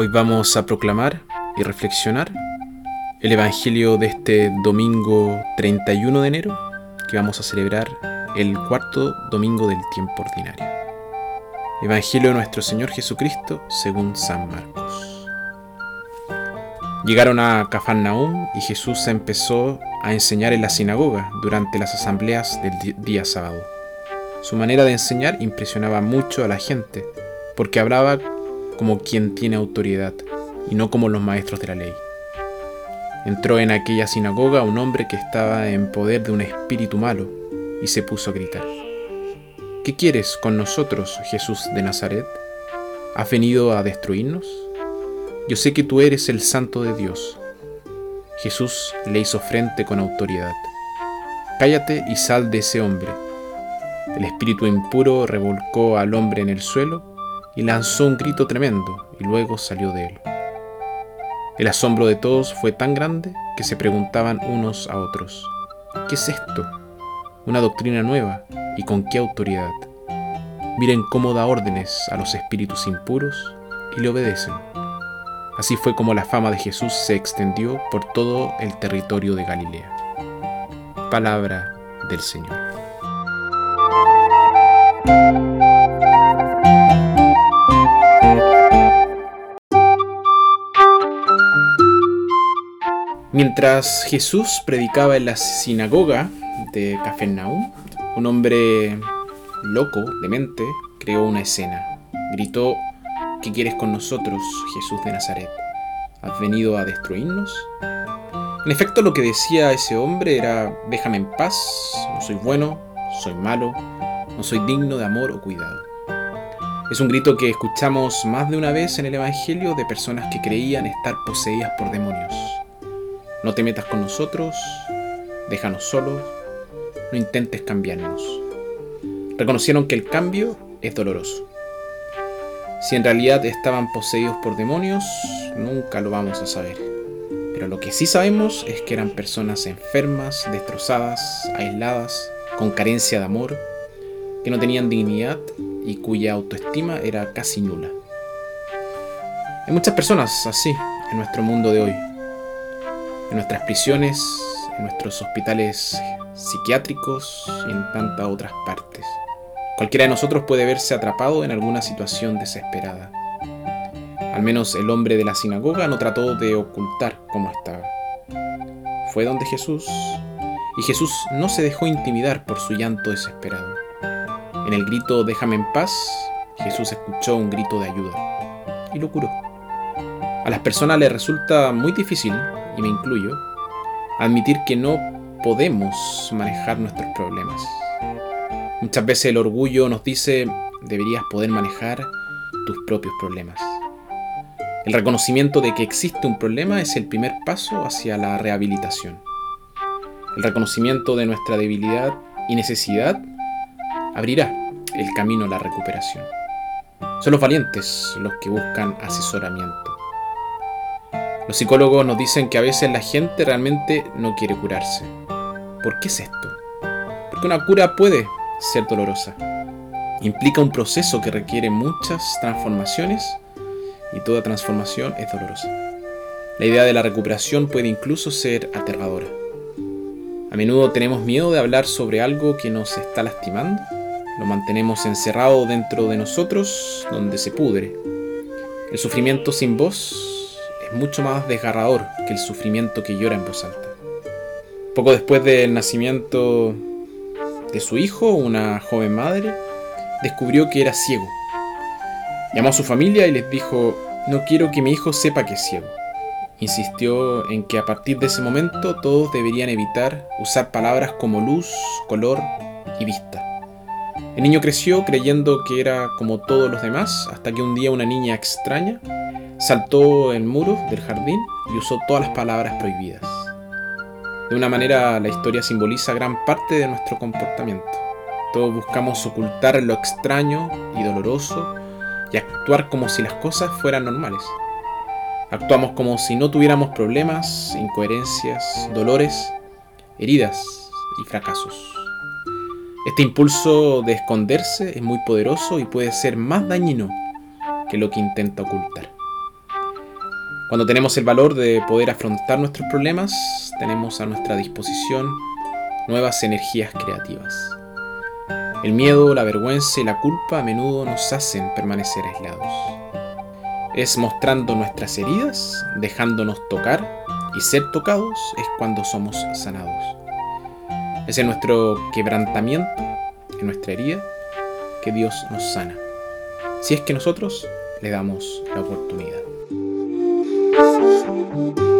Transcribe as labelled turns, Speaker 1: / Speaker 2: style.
Speaker 1: Hoy vamos a proclamar y reflexionar el Evangelio de este domingo 31 de enero, que vamos a celebrar el cuarto domingo del tiempo ordinario. Evangelio de nuestro Señor Jesucristo según San Marcos. Llegaron a Cafarnaúm y Jesús empezó a enseñar en la sinagoga durante las asambleas del día sábado. Su manera de enseñar impresionaba mucho a la gente, porque hablaba como quien tiene autoridad y no como los maestros de la ley. Entró en aquella sinagoga un hombre que estaba en poder de un espíritu malo y se puso a gritar. ¿Qué quieres con nosotros, Jesús de Nazaret? ¿Has venido a destruirnos? Yo sé que tú eres el santo de Dios. Jesús le hizo frente con autoridad. Cállate y sal de ese hombre. El espíritu impuro revolcó al hombre en el suelo y lanzó un grito tremendo y luego salió de él. El asombro de todos fue tan grande que se preguntaban unos a otros, ¿qué es esto? ¿Una doctrina nueva? ¿Y con qué autoridad? Miren cómo da órdenes a los espíritus impuros y le obedecen. Así fue como la fama de Jesús se extendió por todo el territorio de Galilea. Palabra del Señor. Mientras Jesús predicaba en la sinagoga de Cafarnaúm, un hombre loco, demente, creó una escena. Gritó, ¿qué quieres con nosotros, Jesús de Nazaret? ¿Has venido a destruirnos? En efecto, lo que decía ese hombre era, déjame en paz, no soy bueno, soy malo, no soy digno de amor o cuidado. Es un grito que escuchamos más de una vez en el Evangelio de personas que creían estar poseídas por demonios no te metas con nosotros, déjanos solos, no intentes cambiarnos. Reconocieron que el cambio es doloroso. Si en realidad estaban poseídos por demonios, nunca lo vamos a saber. Pero lo que sí sabemos es que eran personas enfermas, destrozadas, aisladas, con carencia de amor, que no tenían dignidad y cuya autoestima era casi nula. Hay muchas personas así en nuestro mundo de hoy, en nuestras prisiones, en nuestros hospitales psiquiátricos y en tantas otras partes. Cualquiera de nosotros puede verse atrapado en alguna situación desesperada. Al menos el hombre de la sinagoga no trató de ocultar cómo estaba. Fue donde Jesús y Jesús no se dejó intimidar por su llanto desesperado. En el grito Déjame en paz, Jesús escuchó un grito de ayuda y lo curó. A las personas les resulta muy difícil y me incluyo, admitir que no podemos manejar nuestros problemas. Muchas veces el orgullo nos dice deberías poder manejar tus propios problemas. El reconocimiento de que existe un problema es el primer paso hacia la rehabilitación. El reconocimiento de nuestra debilidad y necesidad abrirá el camino a la recuperación. Son los valientes los que buscan asesoramiento. Los psicólogos nos dicen que a veces la gente realmente no quiere curarse. ¿Por qué es esto? Porque una cura puede ser dolorosa. Implica un proceso que requiere muchas transformaciones y toda transformación es dolorosa. La idea de la recuperación puede incluso ser aterradora. A menudo tenemos miedo de hablar sobre algo que nos está lastimando. Lo mantenemos encerrado dentro de nosotros donde se pudre. El sufrimiento sin voz mucho más desgarrador que el sufrimiento que llora en voz alta. Poco después del nacimiento de su hijo, una joven madre descubrió que era ciego. Llamó a su familia y les dijo, no quiero que mi hijo sepa que es ciego. Insistió en que a partir de ese momento todos deberían evitar usar palabras como luz, color y vista. El niño creció creyendo que era como todos los demás hasta que un día una niña extraña saltó el muro del jardín y usó todas las palabras prohibidas. De una manera, la historia simboliza gran parte de nuestro comportamiento. Todos buscamos ocultar lo extraño y doloroso y actuar como si las cosas fueran normales. Actuamos como si no tuviéramos problemas, incoherencias, dolores, heridas y fracasos. Este impulso de esconderse es muy poderoso y puede ser más dañino que lo que intenta ocultar. Cuando tenemos el valor de poder afrontar nuestros problemas, tenemos a nuestra disposición nuevas energías creativas. El miedo, la vergüenza y la culpa a menudo nos hacen permanecer aislados. Es mostrando nuestras heridas, dejándonos tocar y ser tocados es cuando somos sanados. Es en nuestro quebrantamiento, en nuestra herida, que Dios nos sana. Si es que nosotros le damos la oportunidad. Thank you.